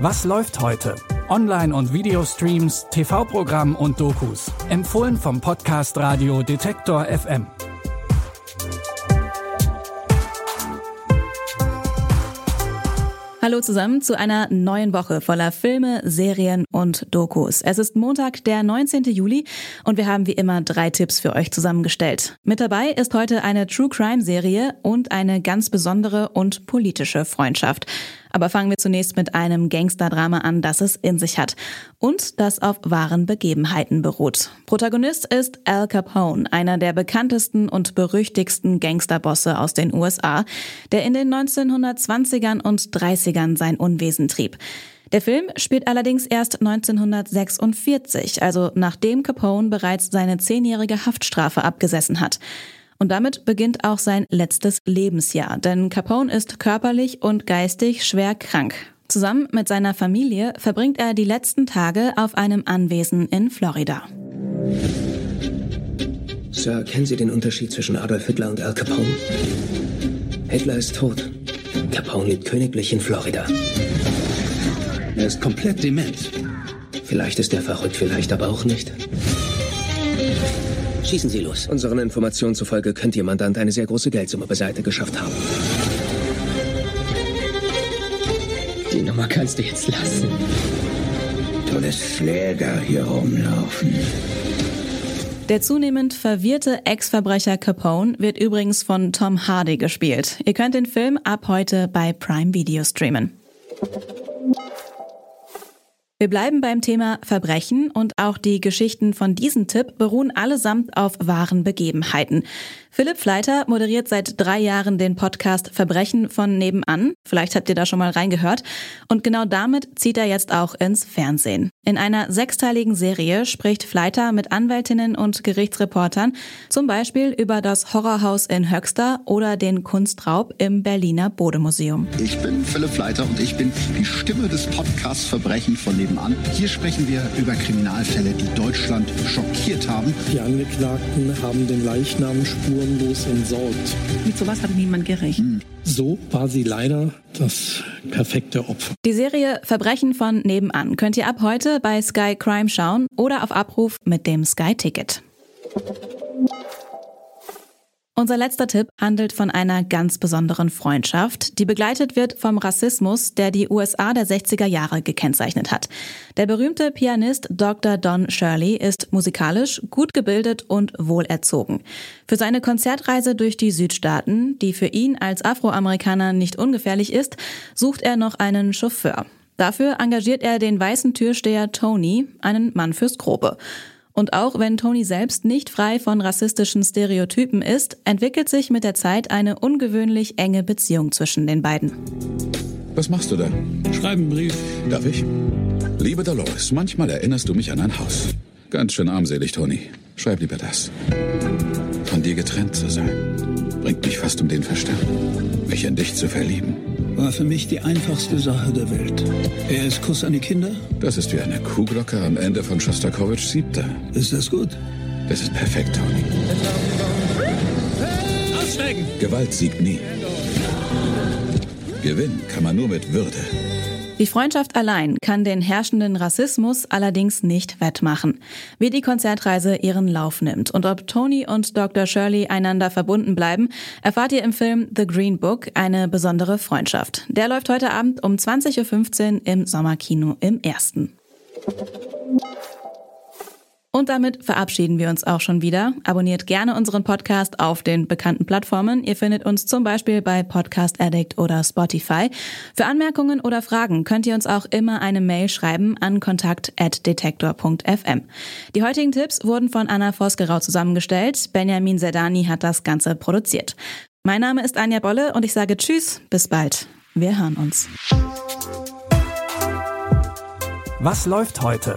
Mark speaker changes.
Speaker 1: Was läuft heute? Online- und Videostreams, TV-Programm und Dokus. Empfohlen vom Podcast Radio Detektor FM.
Speaker 2: Hallo zusammen zu einer neuen Woche voller Filme, Serien und Dokus. Es ist Montag, der 19. Juli und wir haben wie immer drei Tipps für euch zusammengestellt. Mit dabei ist heute eine True Crime Serie und eine ganz besondere und politische Freundschaft. Aber fangen wir zunächst mit einem Gangsterdrama an, das es in sich hat und das auf wahren Begebenheiten beruht. Protagonist ist Al Capone, einer der bekanntesten und berüchtigsten Gangsterbosse aus den USA, der in den 1920ern und 30ern sein Unwesen trieb. Der Film spielt allerdings erst 1946, also nachdem Capone bereits seine zehnjährige Haftstrafe abgesessen hat. Und damit beginnt auch sein letztes Lebensjahr, denn Capone ist körperlich und geistig schwer krank. Zusammen mit seiner Familie verbringt er die letzten Tage auf einem Anwesen in Florida.
Speaker 3: Sir, kennen Sie den Unterschied zwischen Adolf Hitler und Al Capone? Hitler ist tot. Capone lebt königlich in Florida.
Speaker 4: Er ist komplett dement.
Speaker 3: Vielleicht ist er verrückt, vielleicht aber auch nicht.
Speaker 4: Schießen Sie los.
Speaker 3: Unseren Informationen zufolge könnte Ihr Mandant eine sehr große Geldsumme beiseite geschafft haben.
Speaker 4: Die Nummer kannst du jetzt lassen.
Speaker 5: Du lässt Schläger hier rumlaufen.
Speaker 2: Der zunehmend verwirrte Ex-Verbrecher Capone wird übrigens von Tom Hardy gespielt. Ihr könnt den Film ab heute bei Prime Video streamen. Wir bleiben beim Thema Verbrechen und auch die Geschichten von diesem Tipp beruhen allesamt auf wahren Begebenheiten. Philipp Fleiter moderiert seit drei Jahren den Podcast Verbrechen von nebenan. Vielleicht habt ihr da schon mal reingehört. Und genau damit zieht er jetzt auch ins Fernsehen. In einer sechsteiligen Serie spricht Fleiter mit Anwältinnen und Gerichtsreportern zum Beispiel über das Horrorhaus in Höxter oder den Kunstraub im Berliner Bodemuseum.
Speaker 6: Ich bin Philipp Fleiter und ich bin die Stimme des Podcasts Verbrechen von nebenan. Hier sprechen wir über Kriminalfälle, die Deutschland schockiert haben.
Speaker 7: Die Angeklagten haben den Leichnam spurenlos entsorgt.
Speaker 8: Mit sowas hat niemand gerechnet.
Speaker 7: So war sie leider das perfekte Opfer.
Speaker 2: Die Serie Verbrechen von nebenan könnt ihr ab heute bei Sky Crime schauen oder auf Abruf mit dem Sky Ticket. Unser letzter Tipp handelt von einer ganz besonderen Freundschaft, die begleitet wird vom Rassismus, der die USA der 60er Jahre gekennzeichnet hat. Der berühmte Pianist Dr. Don Shirley ist musikalisch gut gebildet und wohlerzogen. Für seine Konzertreise durch die Südstaaten, die für ihn als Afroamerikaner nicht ungefährlich ist, sucht er noch einen Chauffeur. Dafür engagiert er den weißen Türsteher Tony, einen Mann fürs Grobe. Und auch wenn Tony selbst nicht frei von rassistischen Stereotypen ist, entwickelt sich mit der Zeit eine ungewöhnlich enge Beziehung zwischen den beiden.
Speaker 9: Was machst du da?
Speaker 7: Schreiben einen Brief.
Speaker 9: Darf ich? Liebe Dolores, manchmal erinnerst du mich an ein Haus. Ganz schön armselig, Tony. Schreib lieber das. Von dir getrennt zu sein, bringt mich fast um den Verstand. Mich in dich zu verlieben.
Speaker 5: War für mich die einfachste Sache der Welt. Er ist Kuss an die Kinder.
Speaker 9: Das ist wie eine Kuhglocke am Ende von Schostakowitsch Siebter.
Speaker 5: Ist das gut?
Speaker 9: Das ist perfekt, Tony.
Speaker 7: Aussteigen!
Speaker 9: Gewalt siegt nie. Gewinnen kann man nur mit Würde.
Speaker 2: Die Freundschaft allein kann den herrschenden Rassismus allerdings nicht wettmachen. Wie die Konzertreise ihren Lauf nimmt und ob Tony und Dr. Shirley einander verbunden bleiben, erfahrt ihr im Film The Green Book eine besondere Freundschaft. Der läuft heute Abend um 20.15 Uhr im Sommerkino im Ersten. Und damit verabschieden wir uns auch schon wieder. Abonniert gerne unseren Podcast auf den bekannten Plattformen. Ihr findet uns zum Beispiel bei Podcast Addict oder Spotify. Für Anmerkungen oder Fragen könnt ihr uns auch immer eine Mail schreiben an kontakt.detektor.fm. Die heutigen Tipps wurden von Anna Vosgerau zusammengestellt. Benjamin Zerdani hat das Ganze produziert. Mein Name ist Anja Bolle und ich sage Tschüss, bis bald. Wir hören uns.
Speaker 1: Was läuft heute?